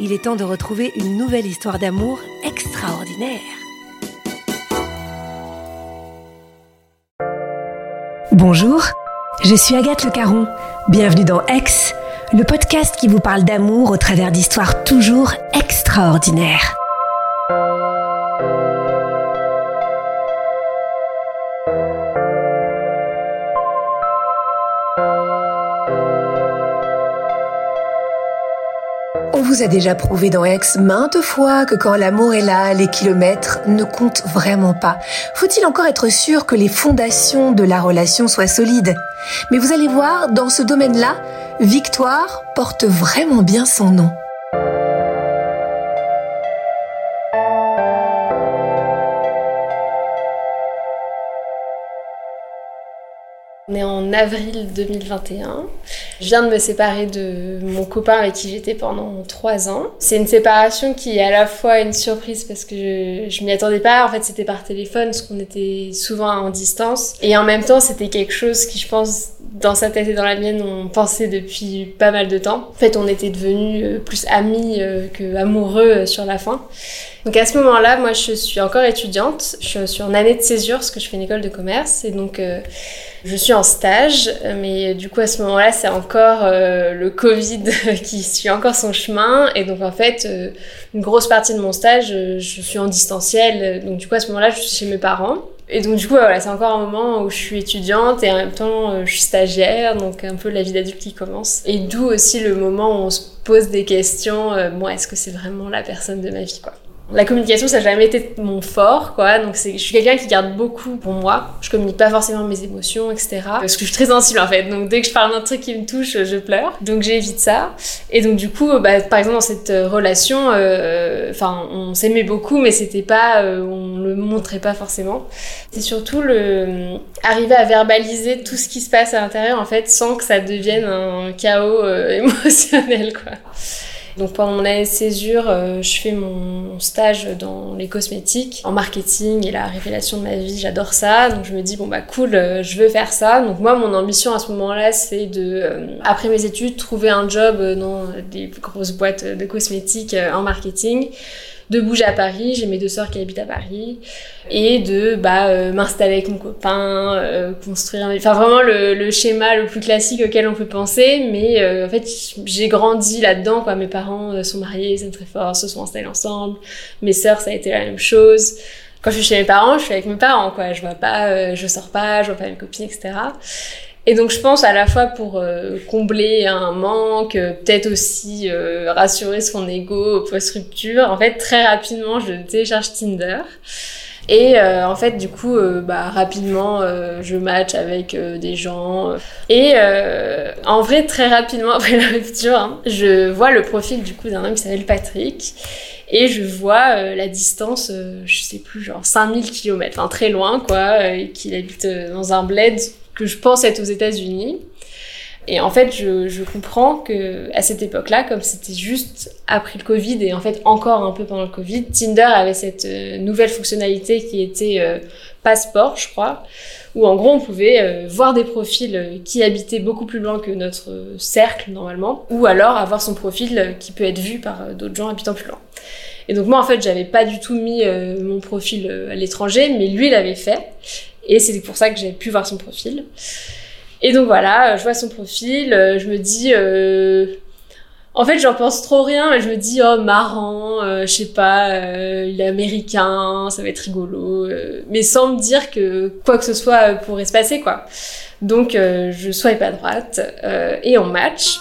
il est temps de retrouver une nouvelle histoire d'amour extraordinaire. Bonjour, je suis Agathe Le Caron. Bienvenue dans Ex, le podcast qui vous parle d'amour au travers d'histoires toujours extraordinaires. On vous a déjà prouvé dans Ex maintes fois que quand l'amour est là, les kilomètres ne comptent vraiment pas. Faut-il encore être sûr que les fondations de la relation soient solides? Mais vous allez voir, dans ce domaine-là, Victoire porte vraiment bien son nom. En avril 2021. Je viens de me séparer de mon copain avec qui j'étais pendant trois ans. C'est une séparation qui est à la fois une surprise parce que je, je m'y attendais pas. En fait, c'était par téléphone parce qu'on était souvent en distance. Et en même temps, c'était quelque chose qui, je pense, dans sa tête et dans la mienne, on pensait depuis pas mal de temps. En fait, on était devenus euh, plus amis euh, que amoureux euh, sur la fin. Donc à ce moment-là, moi, je suis encore étudiante. Je suis en année de césure parce que je fais une école de commerce. Et donc, euh, je suis en stage. Mais du coup, à ce moment-là, c'est encore euh, le Covid qui suit encore son chemin. Et donc, en fait, euh, une grosse partie de mon stage, euh, je suis en distanciel. Donc, du coup, à ce moment-là, je suis chez mes parents. Et donc, du coup, voilà, c'est encore un moment où je suis étudiante et en même temps, euh, je suis stagiaire. Donc, un peu la vie d'adulte qui commence. Et d'où aussi le moment où on se pose des questions. euh, bon, est-ce que c'est vraiment la personne de ma vie, quoi la communication, ça n'a jamais été mon fort, quoi. Donc, je suis quelqu'un qui garde beaucoup pour moi. Je communique pas forcément mes émotions, etc. Parce que je suis très sensible, en fait. Donc, dès que je parle d'un truc qui me touche, je pleure. Donc, j'évite ça. Et donc, du coup, bah, par exemple, dans cette euh, relation, euh, enfin, on s'aimait beaucoup, mais c'était pas, euh, on le montrait pas forcément. C'est surtout le, arriver à verbaliser tout ce qui se passe à l'intérieur, en fait, sans que ça devienne un chaos euh, émotionnel, quoi. Donc pendant mon année de césure, euh, je fais mon stage dans les cosmétiques, en marketing et la révélation de ma vie, j'adore ça. Donc je me dis bon bah cool, euh, je veux faire ça. Donc moi mon ambition à ce moment-là, c'est de euh, après mes études trouver un job dans des grosses boîtes de cosmétiques en marketing de bouger à Paris, j'ai mes deux sœurs qui habitent à Paris, et de bah, euh, m'installer avec mon copain, euh, construire, un- enfin vraiment le, le schéma le plus classique auquel on peut penser, mais euh, en fait j'ai grandi là-dedans, quoi. Mes parents euh, sont mariés, ils aiment très fort, se sont installés ensemble, mes sœurs ça a été la même chose. Quand je suis chez mes parents, je suis avec mes parents, quoi. Je vois pas, euh, je sors pas, je vois pas mes copines, etc. Et donc je pense à la fois pour euh, combler un manque, euh, peut-être aussi euh, rassurer son ego post-rupture. En fait, très rapidement, je télécharge Tinder. Et en fait, du coup, bah, rapidement, je match avec des gens. Et en vrai, très rapidement après la rupture, hein, je vois le profil du coup d'un homme qui s'appelle Patrick. Et je vois la distance, je sais plus, genre 5000 km, enfin très loin quoi, euh, qu'il habite dans un bled que je pense être aux États-Unis. Et en fait, je, comprends que à cette époque-là, comme c'était juste après le Covid et en fait encore un peu pendant le Covid, Tinder avait cette euh, nouvelle fonctionnalité qui était euh, passeport, je crois, où en gros on pouvait euh, voir des profils qui habitaient beaucoup plus loin que notre cercle normalement, ou alors avoir son profil qui peut être vu par d'autres gens habitant plus loin. Et donc moi en fait j'avais pas du tout mis mon profil à l'étranger, mais lui l'avait fait, et c'est pour ça que j'ai pu voir son profil. Et donc voilà, je vois son profil, euh, je me dis... Euh... En fait, j'en pense trop rien, mais je me dis, oh, marrant, euh, je sais pas, euh, il est américain, ça va être rigolo, mais sans me dire que quoi que ce soit pourrait se passer, quoi. Donc, je swipe à droite, et on match.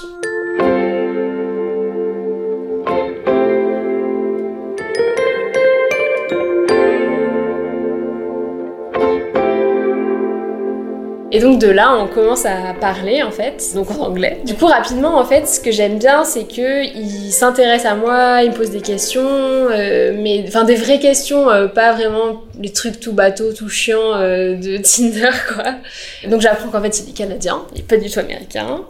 Et donc de là, on commence à parler en fait, donc en anglais. Du coup, rapidement, en fait, ce que j'aime bien, c'est que il s'intéresse à moi, il me pose des questions, euh, mais enfin des vraies questions, euh, pas vraiment les trucs tout bateau, tout chiant euh, de Tinder quoi. Donc j'apprends qu'en fait il est canadien, il est pas du tout américain,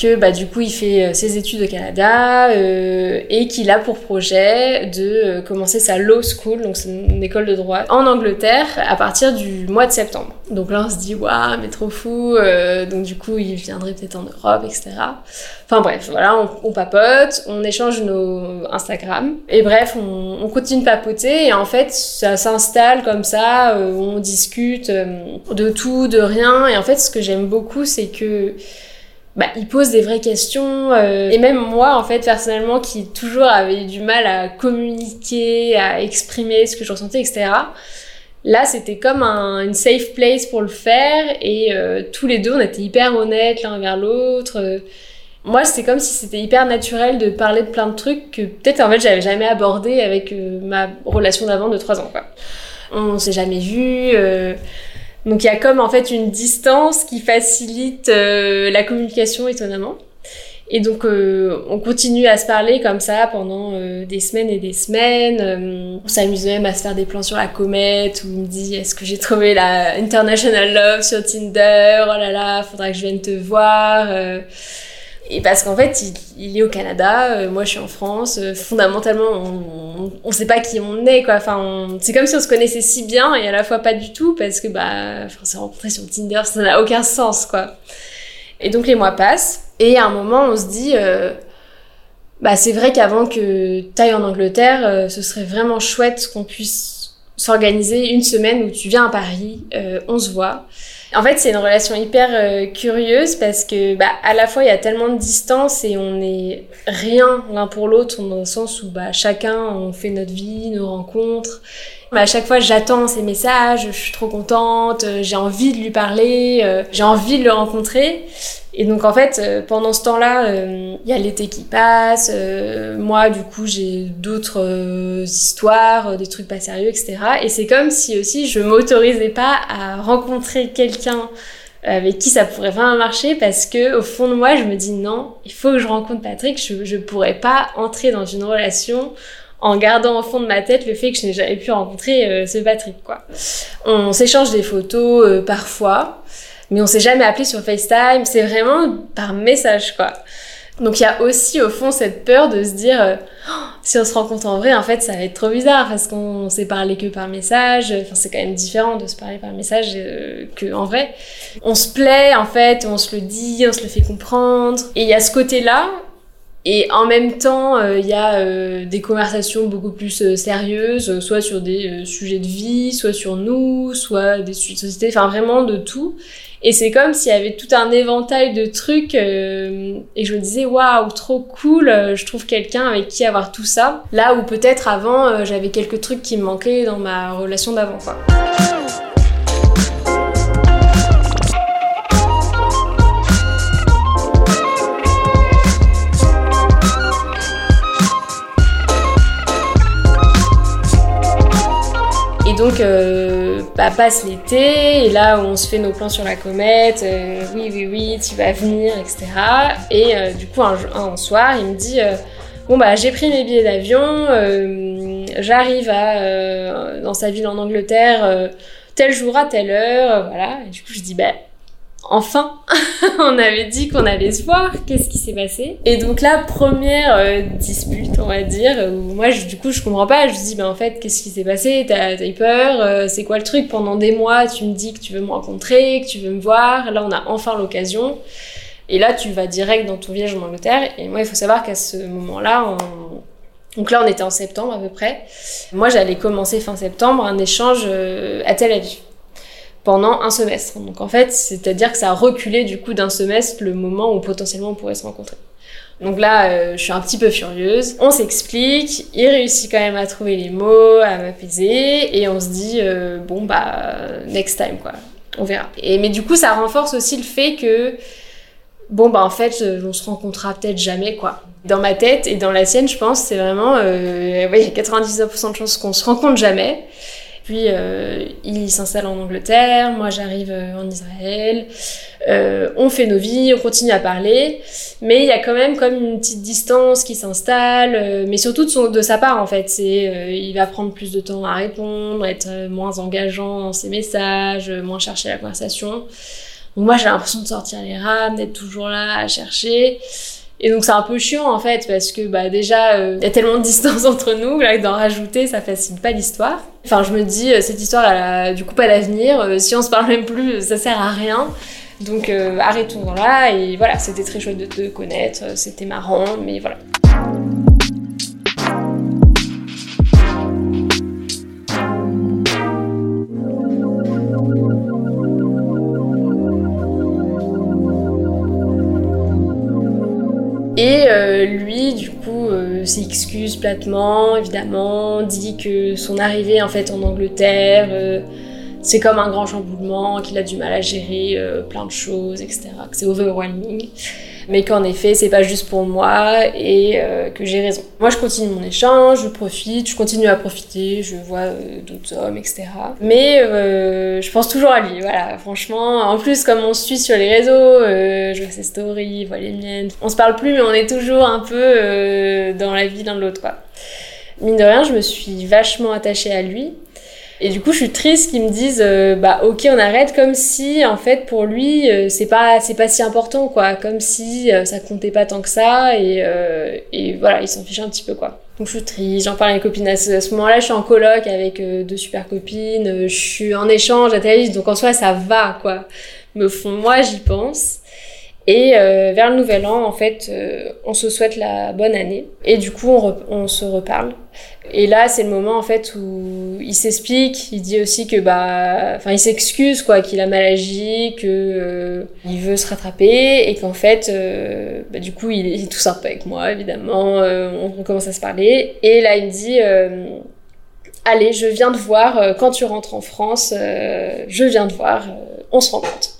que bah du coup il fait ses études au Canada et qu'il a pour projet de commencer sa law school, donc c'est une école de droit en Angleterre à partir du mois de septembre. Donc là on se dit waouh mais trop fou, euh, donc du coup il viendrait peut-être en Europe, etc. Enfin bref, voilà, on, papote, on échange nos Instagram, et bref, on, continue de papoter, et en fait ça s'installe comme ça, euh, on discute euh, de tout, de rien, et en fait ce que j'aime beaucoup c'est que bah, il pose des vraies questions et même moi en fait personnellement qui toujours avait du mal à communiquer, à exprimer ce que je ressentais, etc. Là, c'était comme un, safe place pour le faire et euh, tous les deux, on était hyper honnêtes l'un vers l'autre. moi, c'est comme si c'était hyper naturel de parler de plein de trucs que peut-être en fait j'avais jamais abordé avec euh, ma relation d'avant de trois ans. Quoi. On s'est jamais vu. Euh, donc il y a comme en fait une distance qui facilite la communication étonnamment. Et donc, euh, on continue à se parler comme ça pendant euh, des semaines et des semaines. Euh, on s'amuse même à se faire des plans sur la comète, où il me dit est-ce que j'ai trouvé la International Love sur Tinder? Oh là là, faudra que je vienne te voir. et parce qu'en fait, il, est au Canada, moi je suis en France. fondamentalement, on, on, sait pas qui on est, quoi. Enfin, c'est comme si on se connaissait si bien et à la fois pas du tout, parce que bah, enfin, s'est rencontré sur Tinder, ça n'a aucun sens, quoi. Et donc les mois passent. Et à un moment, on se dit, euh, bah c'est vrai qu'avant que tu ailles en Angleterre, euh, ce serait vraiment chouette qu'on puisse s'organiser une semaine où tu viens à Paris, euh, on se voit. En fait, c'est une relation hyper curieuse parce que, bah, à la fois, il y a tellement de distance et on n'est rien l'un pour l'autre, dans le sens où, bah, chacun, on fait notre vie, nos rencontres. À chaque fois, j'attends ses messages, je suis trop contente, euh, j'ai envie de lui parler, euh, j'ai envie de le rencontrer. Et donc en fait, pendant ce temps-là, il y a l'été qui passe. moi, du coup, j'ai d'autres histoires, des trucs pas sérieux, etc. Et c'est comme si aussi je m'autorisais pas à rencontrer quelqu'un quelqu'un avec qui ça pourrait vraiment marcher parce que au fond de moi je me dis non il faut que je rencontre Patrick je, je pourrais pas entrer dans une relation en gardant au fond de ma tête le fait que je n'ai jamais pu rencontrer euh, ce Patrick quoi. On s'échange des photos euh, parfois mais on s'est jamais appelé sur FaceTime. C'est vraiment par message quoi. Donc il y a aussi au fond cette peur de se dire euh, oh, si on se rencontre en vrai en fait ça va être trop bizarre parce qu'on s'est parlé que par message. Enfin c'est quand même différent de se parler par message euh, que en vrai. On se plaît en fait on se le dit on se le fait comprendre. Et il y a ce côté là et en même temps, euh, il y a des conversations beaucoup plus sérieuses, soit sur des sujets de vie, soit sur nous, soit des sujets de société, enfin vraiment de tout. Et c'est comme s'il y avait tout un éventail de trucs euh, et je me disais waouh trop cool, euh, je trouve quelqu'un avec qui avoir tout ça. Là où peut-être avant euh, j'avais quelques trucs qui me manquaient dans ma relation d'avant. Donc bah, passe l'été, et là on se fait nos plans sur la comète, euh, oui, oui, oui, tu vas venir, etc. Et euh, du coup, un, soir, il me dit euh, Bon, bah, j'ai pris mes billets d'avion, j'arrive dans sa ville en Angleterre, tel jour à telle heure, voilà. Et du coup, je dis Bah, enfin, on avait dit qu'on allait se voir, qu'est-ce qui s'est passé? Et donc là, première euh, dispute, on va dire, où moi, je, du coup, je comprends pas, je me dis, ben en fait, qu'est-ce qui s'est passé? T'as as eu peur? Euh, C'est quoi le truc? Pendant des mois, tu me dis que tu veux me rencontrer, que tu veux me voir, là, on a enfin l'occasion. Et là, tu vas direct dans ton village en Angleterre, et moi, il faut savoir qu'à ce moment-là, Donc là, on était en septembre à peu près. Moi, j'allais commencer fin septembre un échange euh, à Tel Aviv pendant un semestre. Donc en fait, c'est-à-dire que ça a reculé du coup d'un semestre le moment où potentiellement on pourrait se rencontrer. Donc là, euh, je suis un petit peu furieuse. On s'explique, il réussit quand même à trouver les mots, à m'apaiser, et on se dit euh, bon bah next time quoi, on verra. Mais du coup, ça renforce aussi le fait que bon bah en fait, on se rencontrera peut-être jamais quoi. Dans ma tête et dans la sienne, je pense, c'est vraiment euh, il y a 99% de chances qu'on se rencontre jamais. Puis euh, il s'installe en Angleterre, moi j'arrive euh, en Israël. Euh, on fait nos vies, on continue à parler, mais il y a quand même comme une petite distance qui s'installe, mais surtout de, sa part en fait. C'est, il va prendre plus de temps à répondre, être moins engageant dans ses messages, moins chercher la conversation. Moi j'ai l'impression de sortir les rames, d'être toujours là à chercher. Et donc c'est un peu chiant en fait parce que bah déjà il euh, y a tellement de distance entre nous là que d'en rajouter ça facilite pas l'histoire. Enfin je me dis euh, cette histoire elle a du coup pas d'avenir, euh, si on se parle même plus ça sert à rien. Donc arrêtons là et voilà c'était très chouette de te connaître, c'était marrant mais voilà. Lui, du coup, euh, s'excuse platement, évidemment, dit que son arrivée en fait en Angleterre, euh, c'est comme un grand chamboulement, qu'il a du mal à gérer plein de choses, etc. C'est overwhelming mais qu'en effet c'est pas juste pour moi et euh, que j'ai raison. Moi je continue mon échange, je profite, je continue à profiter, je vois euh, d'autres hommes, etc. Mais euh, je pense toujours à lui, voilà, franchement. En plus comme on se suit sur les réseaux, je vois ses stories, je vois les miennes. On se parle plus mais on est toujours un peu dans la vie l'un de l'autre quoi. Mine de rien, je me suis vachement attachée à lui. Et du coup, je suis triste qu'ils me disent, euh, bah ok, on arrête, comme si en fait pour lui, euh, c'est pas c'est pas si important quoi, comme si euh, ça comptait pas tant que ça et, et voilà, il s'en fiche un petit peu quoi. Donc je suis triste, j'en parle à mes copines à ce, moment-là, je suis en coloc avec deux super copines, je suis en échange à Thaïs, donc en soi ça va quoi. Mais au fond, moi j'y pense. Et vers le nouvel an, en fait, on se souhaite la bonne année. Et du coup, on, on se reparle. Et là, c'est le moment en fait où il s'explique, il dit aussi que bah, enfin, il s'excuse quoi, qu'il a mal agi, que euh, veut se rattraper et qu'en fait, euh, bah, du coup, il, est tout sympa avec moi évidemment. Euh, on, commence à se parler et là, il me dit, allez, je viens de voir quand tu rentres en France, je viens de voir, on se rencontre.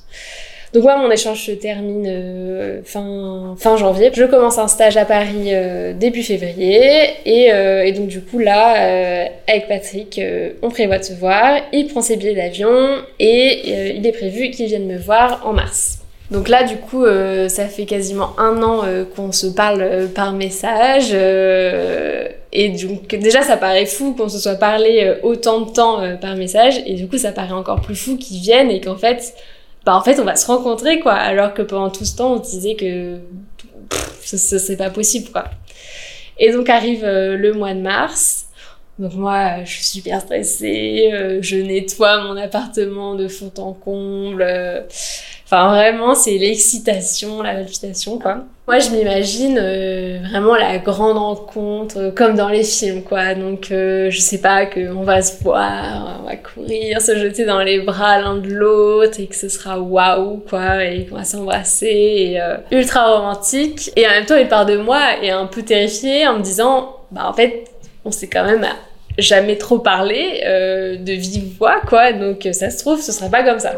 Donc moi, mon échange se termine euh, fin, janvier. Je commence un stage à Paris euh, début février. Et, euh, et, donc du coup, là, avec Patrick, on prévoit de se voir. Il prend ses billets d'avion et il est prévu qu'il vienne me voir en mars. Donc là, du coup, ça fait quasiment un an qu'on se parle par message. et donc déjà, ça paraît fou qu'on se soit parlé autant de temps par message. Et du coup, ça paraît encore plus fou qu'il vienne et qu'en fait bah en fait on va se rencontrer quoi. Alors que pendant tout ce temps on disait que ce c'est pas possible quoi. Et donc arrive euh, le mois de mars. Donc moi je suis super stressée euh, je nettoie mon appartement de fond en comble. Enfin, vraiment, c'est l'excitation, la palpitation, quoi. Moi, je m'imagine euh, vraiment la grande rencontre, euh, comme dans les films, quoi. Donc, euh, je sais pas, qu'on va se voir, on va courir, se jeter dans les bras l'un de l'autre, et que ce sera waouh, quoi, et qu'on va s'embrasser, et ultra romantique. Et en même temps, il part de moi et un peu terrifié en me disant, bah, en fait, on s'est quand même jamais trop parlé de vive voix, quoi. Donc, ça se trouve, ce sera pas comme ça.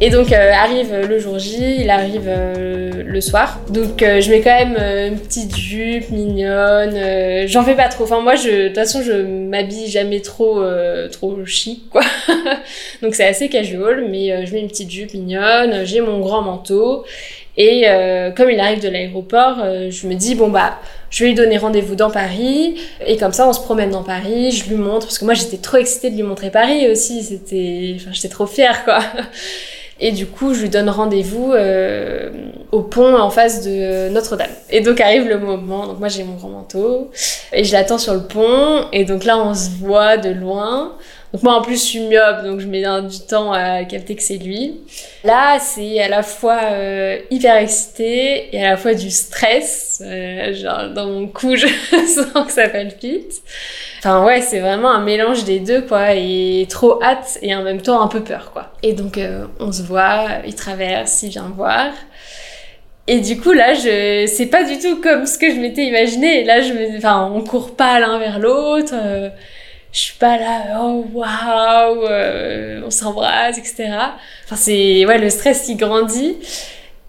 Et donc euh, arrive le jour J, il arrive euh, le soir. Donc euh, je mets quand même une petite jupe mignonne. J'en fais pas trop. Enfin moi, de toute façon, je m'habille jamais trop trop chic quoi. donc c'est assez casual, mais je mets une petite jupe mignonne. J'ai mon grand manteau. Et euh, comme il arrive de l'aéroport, euh, je me dis, bon, bah, je vais lui donner rendez-vous dans Paris. Et comme ça, on se promène dans Paris, je lui montre. Parce que moi, j'étais trop excitée de lui montrer Paris aussi. C'était, enfin, j'étais trop fière, quoi. Et du coup, je lui donne rendez-vous euh, au pont en face de Notre-Dame. Et donc arrive le moment. Donc moi, j'ai mon grand manteau. Et je l'attends sur le pont. Et donc là, on se voit de loin. Donc moi en plus je suis myope, donc je mets du temps à capter que c'est lui. Là c'est à la fois euh, hyper excité et à la fois du stress. Euh, genre dans mon cou je sens que ça palpite. Enfin ouais c'est vraiment un mélange des deux quoi et trop hâte et en même temps un peu peur quoi. Et donc euh, on se voit, il traverse, il vient voir. Et du coup, là, c'est pas du tout comme ce que je m'étais imaginé. Là, je me, enfin, on court pas l'un vers l'autre je suis pas là, oh waouh, euh, on s'embrasse, etc. Enfin, c'est ouais, le stress qui grandit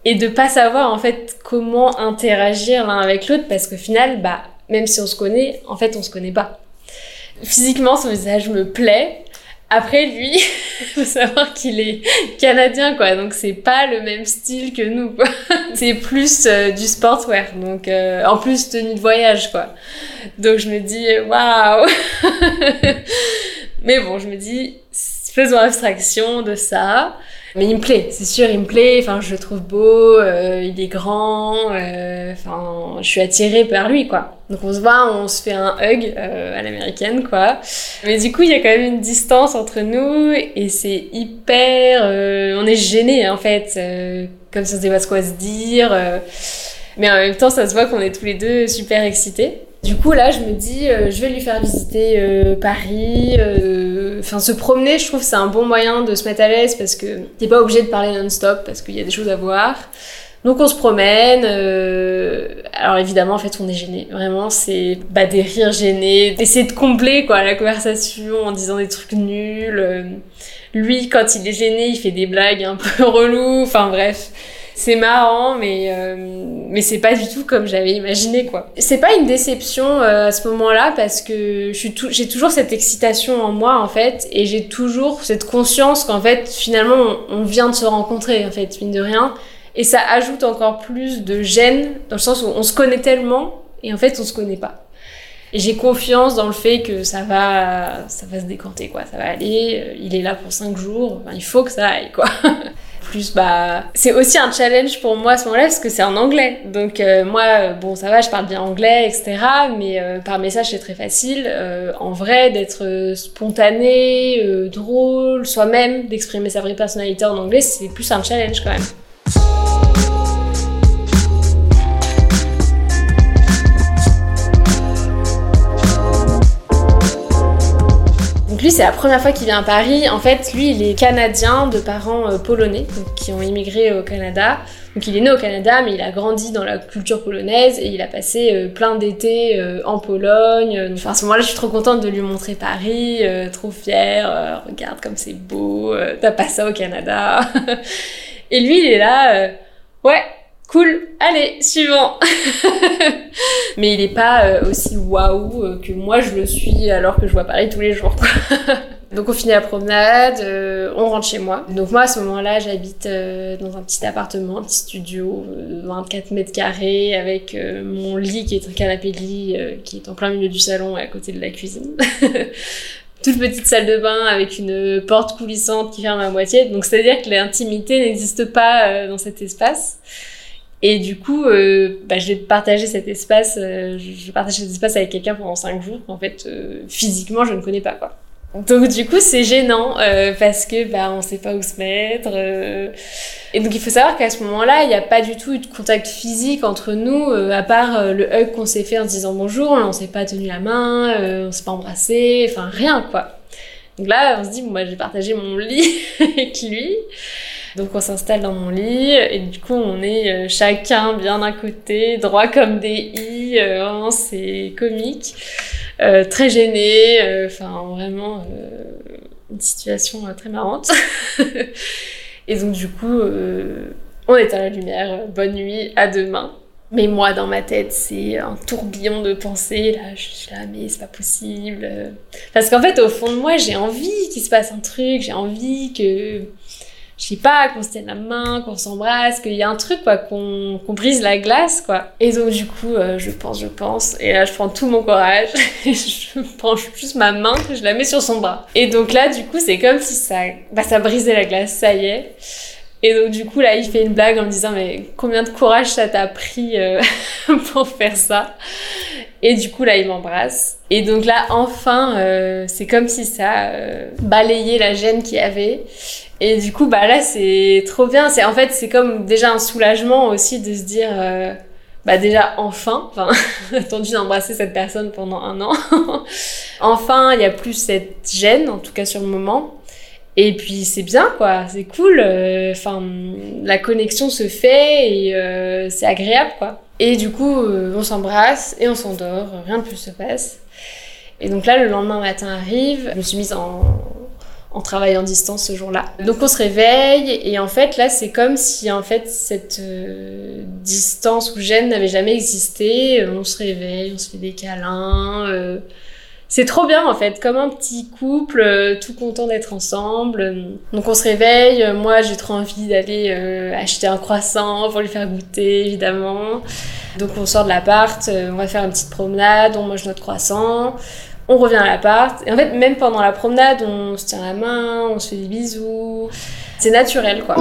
et de pas savoir en fait comment interagir l'un avec l'autre parce qu'au final, bah, même si on se connaît, en fait, on se connaît pas. Physiquement, son visage me plaît, après, lui, faut savoir qu'il est canadien, quoi. Donc, c'est pas le même style que nous, quoi. C'est plus euh, du sportswear. Donc, euh, en plus, tenue de voyage, quoi. Donc, je me dis, waouh! Mais bon, je me dis, faisons abstraction de ça. Mais il me plaît, c'est sûr, il me plaît. Enfin, je le trouve beau, euh, il est grand. Euh, enfin, je suis attirée par lui, quoi. Donc on se voit, on se fait un hug euh, à l'américaine, quoi. Mais du coup, il y a quand même une distance entre nous et c'est hyper. on est gênés, en fait, comme si on savait pas quoi se dire. mais en même temps, ça se voit qu'on est tous les deux super excités. Du coup, là, je me dis, euh, je vais lui faire visiter euh, Paris. Euh, enfin, se promener, je trouve, c'est un bon moyen de se mettre à l'aise parce que t'es pas obligé de parler non-stop parce qu'il y a des choses à voir. Donc on se promène. alors évidemment, en fait, on est gêné. Vraiment, c'est bah, des rires gênés, d'essayer de combler quoi la conversation en disant des trucs nuls. lui, quand il est gêné, il fait des blagues un peu reloues. Enfin bref c'est marrant, mais euh, mais c'est pas du tout comme j'avais imaginé quoi. C'est pas une déception euh, à ce moment-là parce que je suis j'ai toujours cette excitation en moi en fait et j'ai toujours cette conscience qu'en fait finalement on, vient de se rencontrer en fait mine de rien et ça ajoute encore plus de gêne dans le sens où on se connaît tellement et en fait on se connaît pas. J'ai confiance dans le fait que ça va, ça va se décanter, quoi. Ça va aller. Euh, il est là pour cinq jours. il faut que ça aille, quoi. plus bah c'est aussi un challenge pour moi ce moment-là parce que c'est en anglais donc euh, moi euh, bon ça va je parle bien anglais etc mais par message c'est très facile en vrai d'être spontané drôle soi-même d'exprimer sa vraie personnalité en anglais c'est plus un challenge quand même lui, c'est la première fois qu'il vient à Paris. En fait, lui, il est canadien de parents euh, polonais, qui ont immigré au Canada. Donc il est né au Canada, mais il a grandi dans la culture polonaise et il a passé euh, plein d'étés euh, en Pologne. Enfin, à ce moment-là, je suis trop contente de lui montrer Paris, trop fière. regarde comme c'est beau, t'as pas ça au Canada. et lui, il est là, ouais, Cool, allez, suivant. Mais il est pas euh, aussi waouh euh, que moi je le suis alors que je vois Paris tous les jours. Donc on finit la promenade, euh, on rentre chez moi. Donc moi à ce moment-là j'habite dans un petit appartement, un petit studio, 24 mètres carrés, avec mon lit qui est un canapé de lit qui est en plein milieu du salon et à côté de la cuisine. toute petite salle de bain avec une porte coulissante qui ferme à moitié. Donc c'est-à-dire que l'intimité n'existe pas dans cet espace. Et du coup, euh, bah, je vais partager cet espace, euh, je partage cet espace avec quelqu'un pendant cinq jours. En fait, euh, physiquement, je ne connais pas quoi. Donc du coup, c'est gênant euh, parce que bah on sait pas où se mettre. Euh. Et donc il faut savoir qu'à ce moment-là, il n'y a pas du tout eu de contact physique entre nous, à part le hug qu'on s'est fait en disant bonjour. On s'est pas tenu la main, on s'est pas embrassé, enfin rien quoi. Donc là, on se dit bon bah j'ai partagé mon lit avec lui. Donc on s'installe dans mon lit et du coup on est euh, chacun bien d'un côté, droit comme des i, euh, c'est comique, euh, très gêné, enfin vraiment une situation très marrante. et donc du coup on est à la lumière, bonne nuit, à demain. Mais moi, dans ma tête, c'est un tourbillon de pensées. Là, je suis là, mais c'est pas possible. Parce qu'en fait, au fond de moi, j'ai envie qu'il se passe un truc, j'ai envie que je sais pas, qu'on se tienne la main, qu'on s'embrasse, qu'il y a un truc, quoi, qu'on brise la glace, quoi. Et donc, du coup, euh, je pense, je pense, et là, je prends tout mon courage, et je prends juste ma main, je la mets sur son bras. Et donc là, du coup, c'est comme si ça, bah, ça brisait la glace, ça y est. Et donc, du coup, là, il fait une blague en me disant, mais combien de courage ça t'a pris euh, pour faire ça Et du coup, là, il m'embrasse. Et donc là, enfin, euh, c'est comme si ça balayait la gêne qu'il y avait. Et du coup, bah là, c'est trop bien. C'est en fait, c'est comme déjà un soulagement aussi de se dire, euh, bah déjà enfin, enfin, attendu d'embrasser cette personne pendant un an. enfin, il y a plus cette gêne, en tout cas sur le moment. Et puis c'est bien, quoi. C'est cool. Euh, enfin, la connexion se fait et euh, c'est agréable, quoi. Et du coup, on s'embrasse et on s'endort. Rien de plus se passe. Et donc là, le lendemain matin arrive. Je me suis mise en en travaillant en distance ce jour-là. Donc on se réveille et en fait là c'est comme si en fait cette euh, distance ou gêne n'avait jamais existé. On se réveille, on se fait des câlins. Euh, c'est trop bien en fait, comme un petit couple, euh, tout content d'être ensemble. Donc on se réveille, moi j'ai trop envie d'aller acheter un croissant pour lui faire goûter évidemment. Donc on sort de l'appart, on va faire une petite promenade, on mange notre croissant on revient à l'appart. Et en fait, même pendant la promenade, on se tient la main, on se fait des bisous. C'est naturel, quoi.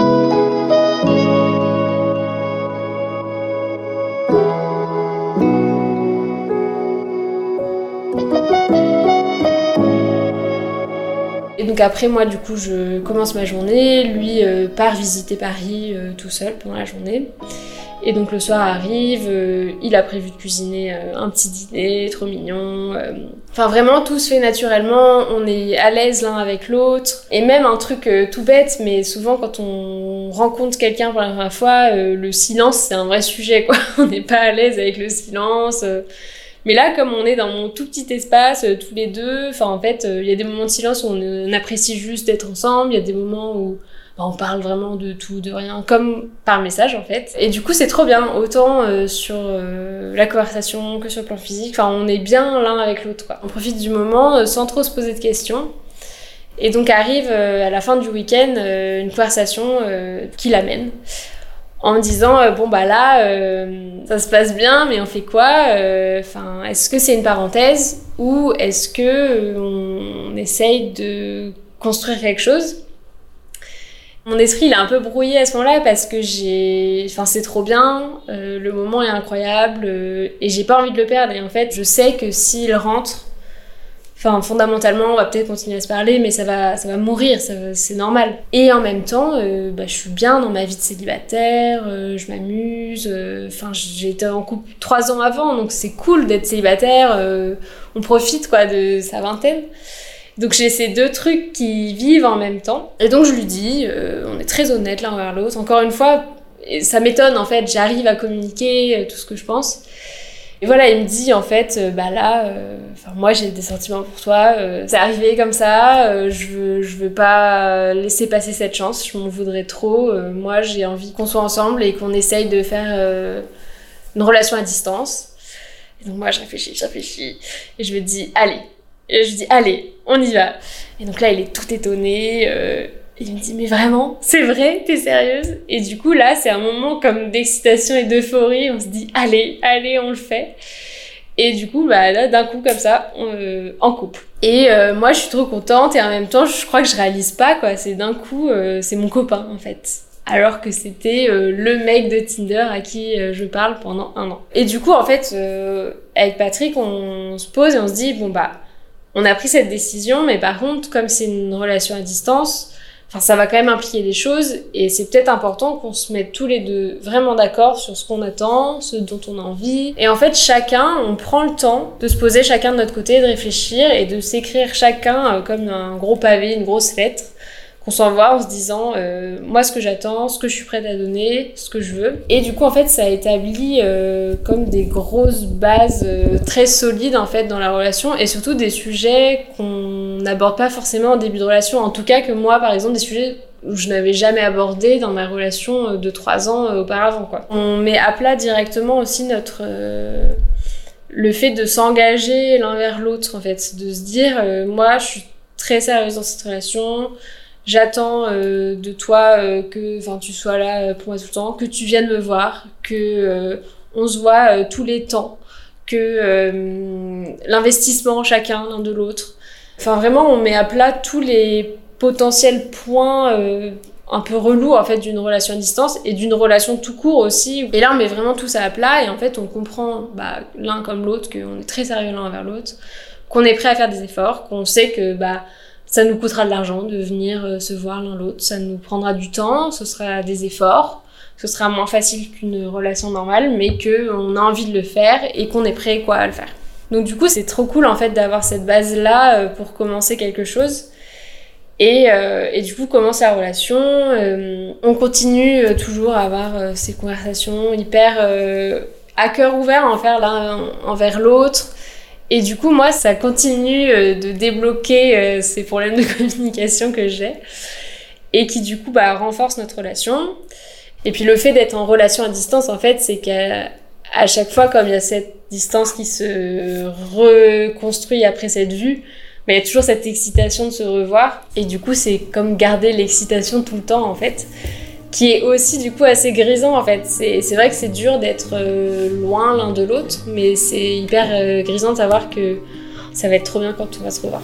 Et donc après, moi, du coup, je commence ma journée. Lui euh, part visiter Paris euh, tout seul pendant la journée. Et donc le soir arrive, euh, il a prévu de cuisiner euh, un petit dîner, trop mignon. Euh. Enfin vraiment tout se fait naturellement, on est à l'aise l'un avec l'autre. Et même un truc tout bête, mais souvent quand on rencontre quelqu'un pour la première fois, le silence c'est un vrai sujet quoi. on n'est pas à l'aise avec le silence. Mais là, comme on est dans mon tout petit espace, tous les deux, enfin en fait, il y a des moments de silence où on apprécie juste d'être ensemble, il y a des moments où on parle vraiment de tout, de rien, comme par message en fait. Et du coup, c'est trop bien, autant euh, sur euh, la conversation que sur le plan physique. Enfin, on est bien l'un avec l'autre. On profite du moment euh, sans trop se poser de questions. Et donc arrive à la fin du week-end une conversation qui l'amène en disant bon bah là ça se passe bien mais on fait quoi enfin est-ce que c'est une parenthèse ou est-ce que on essaye de construire quelque chose? Mon esprit il est un peu brouillé à ce moment-là parce que j'ai, enfin c'est trop bien, euh, le moment est incroyable euh, et j'ai pas envie de le perdre. Et en fait, je sais que s'il rentre, enfin fondamentalement, on va peut-être continuer à se parler, mais ça va, ça va mourir, c'est normal. Et en même temps, euh, bah, je suis bien dans ma vie de célibataire, je m'amuse. Enfin, j'étais en couple trois ans avant, donc c'est cool d'être célibataire. on profite quoi de sa vingtaine. Donc j'ai ces deux trucs qui vivent en même temps. Et donc je lui dis, euh, on est très honnête l'un envers l'autre. Encore une fois, ça m'étonne en fait, j'arrive à communiquer euh, tout ce que je pense. Et voilà, il me dit en fait, euh, bah là, enfin moi j'ai des sentiments pour toi, c'est arrivé comme ça, je, veux, je veux pas laisser passer cette chance, je m'en voudrais trop. moi j'ai envie qu'on soit ensemble et qu'on essaye de faire une relation à distance. Et donc moi je réfléchis, je réfléchis, et je me dis, allez, et je dis, allez, on y va. Et donc là, il est tout étonné. Euh, il me dit, mais vraiment, c'est vrai, t'es sérieuse? Et du coup, là, c'est un moment comme d'excitation et d'euphorie. On se dit, allez, allez, on le fait. Et du coup, bah là, d'un coup, comme ça, on, euh, en couple. Et euh, moi, je suis trop contente et en même temps, je crois que je réalise pas, quoi. C'est d'un coup, c'est mon copain, en fait. Alors que c'était le mec de Tinder à qui je parle pendant un an. Et du coup, en fait, avec Patrick, on se pose et on se dit, bon, bah, on a pris cette décision, mais par contre, comme c'est une relation à distance, enfin, ça va quand même impliquer des choses, et c'est peut-être important qu'on se mette tous les deux vraiment d'accord sur ce qu'on attend, ce dont on a envie. Et en fait, chacun, on prend le temps de se poser chacun de notre côté, de réfléchir et de s'écrire chacun euh, comme un gros pavé, une grosse lettre qu'on s'envoie en se disant euh, moi ce que j'attends, ce que je suis prête à donner, ce que je veux. Et du coup en fait ça a établi euh, comme des grosses bases euh, très solides en fait dans la relation et surtout des sujets qu'on n'aborde pas forcément en début de relation. En tout cas que moi par exemple des sujets où je n'avais jamais abordé dans ma relation de trois ans auparavant quoi. On met à plat directement aussi notre le fait de s'engager l'un vers l'autre en fait, de se dire moi je suis très sérieuse dans cette relation j'attends de toi que enfin tu sois là pour moi tout le temps, que tu viennes me voir, que on se voit tous les temps, que l'investissement chacun l'un de l'autre. Enfin vraiment on met à plat tous les potentiels points un peu relou en fait d'une relation à distance et d'une relation tout court aussi. Et là on met vraiment tout ça à plat et en fait on comprend bah, l'un comme l'autre qu'on est très sérieux l'un envers l'autre, qu'on est prêt à faire des efforts, qu'on sait que bah ça nous coûtera de l'argent de venir euh, se voir l'un l'autre, ça nous prendra du temps, ce sera des efforts, ce sera moins facile qu'une relation normale, mais que on a envie de le faire et qu'on est prêt quoi à le faire. Donc du coup c'est trop cool en fait d'avoir cette base là euh, pour commencer quelque chose et, euh, du coup, commence la relation. On continue toujours à avoir ces conversations hyper à cœur ouvert en faire l'un envers l'autre. Et du coup, moi, ça continue de débloquer ces problèmes de communication que j'ai et qui du coup bah, renforce notre relation. Et puis le fait d'être en relation à distance, en fait, c'est qu'à chaque fois, comme il y a cette distance qui se reconstruit après cette vue, mais il y a toujours cette excitation de se revoir. Et du coup, c'est comme garder l'excitation tout le temps, en fait, qui est aussi, du coup, assez grisant, en fait. C'est vrai que c'est dur d'être euh, loin l'un de l'autre, mais c'est hyper euh, grisant de savoir que ça va être trop bien quand on va se revoir.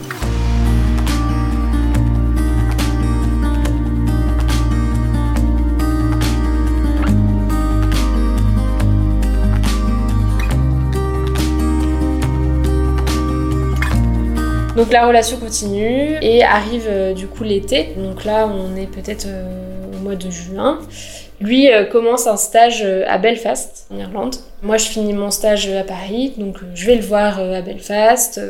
Donc la relation continue et arrive euh, du coup l'été. Donc là, on est peut-être mois de juin. Lui euh, commence un stage à Belfast, en Irlande. Moi, je finis mon stage à Paris, donc je vais le voir à Belfast.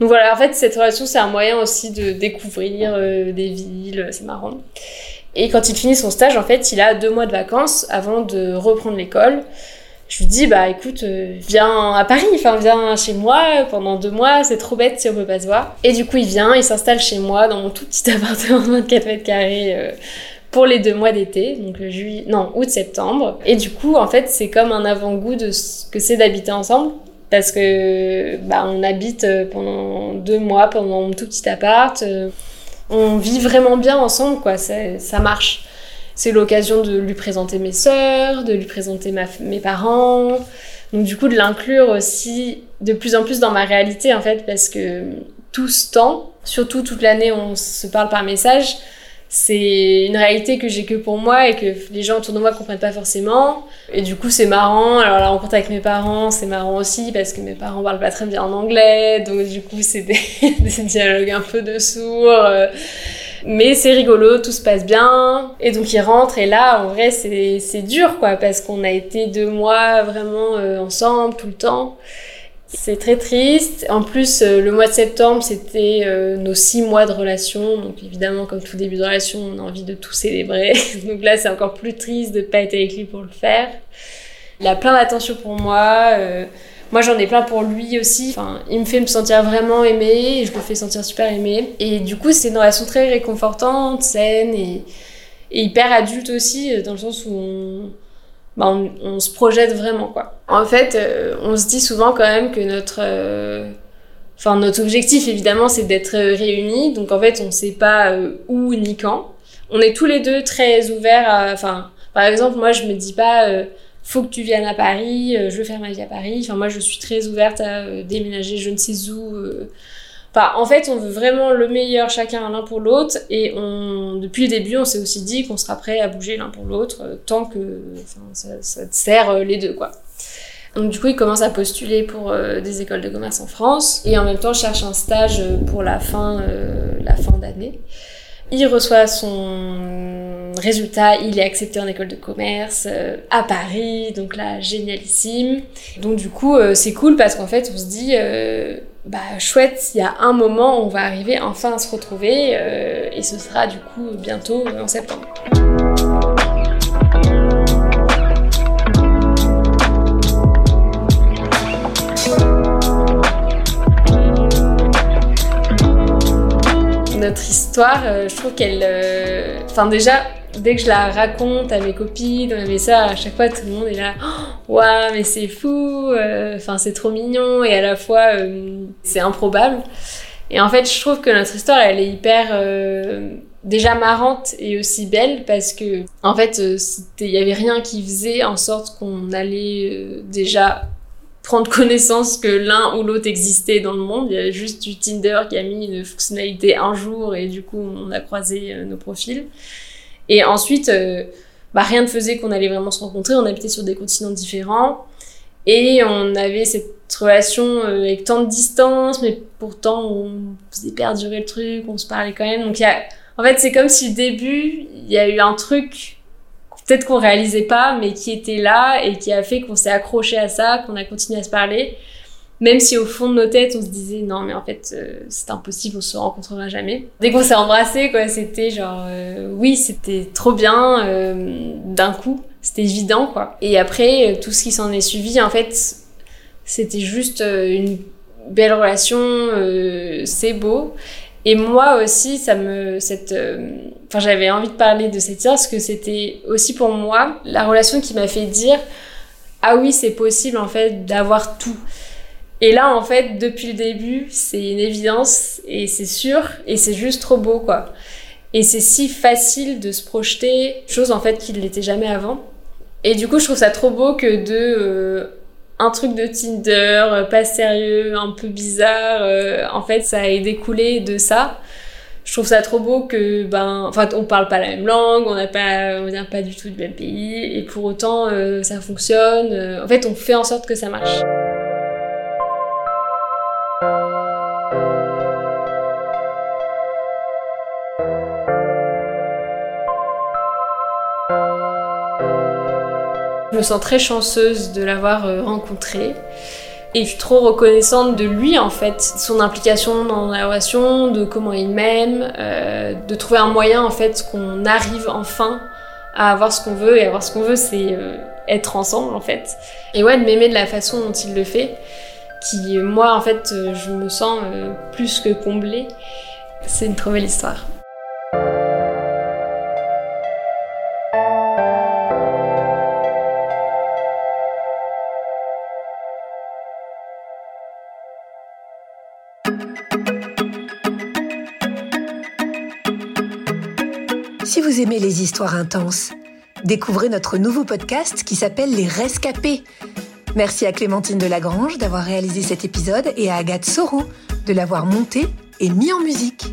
Donc voilà, en fait, cette relation, c'est un moyen aussi de découvrir des villes, c'est marrant. Et quand il finit son stage, en fait, il a deux mois de vacances avant de reprendre l'école je lui dis bah écoute euh, viens à Paris enfin viens chez moi pendant deux mois c'est trop bête si on peut pas se voir et du coup il vient il s'installe chez moi dans mon tout petit appartement de 24 mètres carrés euh, pour les deux mois d'été donc juillet non août septembre et du coup en fait c'est comme un avant-goût de ce que c'est d'habiter ensemble parce que bah on habite euh, pendant deux mois pendant mon tout petit appart on vit vraiment bien ensemble quoi ça marche c'est l'occasion de lui présenter mes sœurs, de lui présenter mes parents. Donc du coup de l'inclure aussi de plus en plus dans ma réalité en fait parce que tout ce temps, surtout toute l'année on se parle par message, c'est une réalité que j'ai que pour moi et que les gens autour de moi comprennent pas forcément. Et du coup, c'est marrant. Alors la rencontre avec mes parents, c'est marrant aussi parce que mes parents parlent pas très bien en anglais, donc du coup, c'est des, des dialogues un peu de sourds. Mais c'est rigolo, tout se passe bien. Et donc il rentre et là, en vrai, c'est dur quoi, parce qu'on a été deux mois vraiment euh, ensemble tout le temps. C'est très triste. En plus, euh, le mois de septembre, c'était euh, nos six mois de relation. Donc évidemment, comme tout début de relation, on a envie de tout célébrer. donc là, c'est encore plus triste de pas être avec lui pour le faire. Il a plein d'attention pour moi. Moi, j'en ai plein pour lui aussi. Enfin, il me fait me sentir vraiment aimé et je le fais sentir super aimé. Et du coup, c'est une relation très réconfortante, saine et, hyper adulte aussi, dans le sens où bah, on, se projette vraiment, quoi. En fait, euh, on se dit souvent quand même que notre. Euh, enfin, notre objectif, évidemment, c'est d'être réunis. Donc, en fait, on sait pas euh, où ni quand. On est tous les deux très ouverts à. Enfin, par exemple, moi, je me dis pas faut que tu viennes à Paris, euh, je veux faire ma vie à Paris. Enfin, moi, je suis très ouverte à euh, déménager je ne sais où. Euh. En fait, on veut vraiment le meilleur chacun l'un pour l'autre. Et depuis le début, on s'est aussi dit qu'on sera prêt à bouger l'un pour l'autre tant que ça, te sert les deux. Donc du coup, il commence à postuler pour des écoles de commerce en France et en même temps cherche un stage pour la fin, la fin d'année. Il reçoit son résultat, il est accepté en école de commerce euh, à Paris, donc là, génialissime. Donc du coup, euh, c'est cool parce qu'en fait, on se dit, euh, bah chouette, il y a un moment, on va arriver enfin à se retrouver, et ce sera du coup bientôt en septembre. notre histoire, je trouve qu'elle. Enfin, déjà, dès que je la raconte à mes copines, à mes à chaque fois, tout le monde est là. Oh, waouh, mais c'est fou! Euh, enfin, c'est trop mignon et à la fois, c'est improbable. Et en fait, je trouve que notre histoire, elle est hyper déjà marrante et aussi belle parce que en fait il y avait rien qui faisait en sorte qu'on allait déjà prendre connaissance que l'un ou l'autre existait dans le monde. Il y avait juste du Tinder qui a mis une fonctionnalité un jour et du coup on a croisé nos profils. Et ensuite, bah, rien ne faisait qu'on allait vraiment se rencontrer. On habitait sur des continents différents. Et on avait cette relation euh, avec tant de distance, mais pourtant on faisait perdurer le truc, on se parlait quand même. Donc en fait, c'est comme si au début, il y a eu un truc, peut-être qu'on réalisait pas, mais qui était là et qui a fait qu'on s'est accroché à ça, qu'on a continué à se parler. Même si au fond de nos têtes, on se disait non, mais en fait, euh, c'est impossible, on se rencontrera jamais. Dès qu'on s'est embrassé, quoi, c'était genre euh, oui, c'était trop bien euh, d'un coup, c'était évident, quoi. Et après, tout ce qui s'en est suivi, en fait, c'était juste une belle relation, c'est beau. Et moi aussi, ça me, cette, enfin, j'avais envie de parler de cette histoire parce que c'était aussi pour moi la relation qui m'a fait dire ah oui, c'est possible en fait d'avoir tout. Et là, en fait, depuis le début, c'est une évidence et c'est sûr et c'est juste trop beau, quoi. Et c'est si facile de se projeter, chose en fait qui ne l'était jamais avant. Et du coup, je trouve ça trop beau que de euh, un truc de Tinder, euh, pas sérieux, un peu bizarre, euh, en fait, ça ait découlé de ça. Je trouve ça trop beau que, ben, enfin, on parle pas la même langue, on n'a pas, on vient pas du tout du même pays, et pour autant, ça fonctionne. en fait, on fait en sorte que ça marche. Me sens très chanceuse de l'avoir euh, rencontré. Et je suis trop reconnaissante de lui en fait, son implication dans la relation, de comment il m'aime, euh, de trouver un moyen en fait qu'on arrive enfin à avoir ce qu'on veut et avoir ce qu'on veut c'est euh, être ensemble en fait. Et ouais, de m'aimer de la façon dont il le fait, qui moi en fait je me sens plus que comblée. C'est une trop belle histoire. Aimez les histoires intenses, découvrez notre nouveau podcast qui s'appelle Les Rescapés. Merci à Clémentine Delagrange d'avoir réalisé cet épisode et à Agathe Soro de l'avoir monté et mis en musique.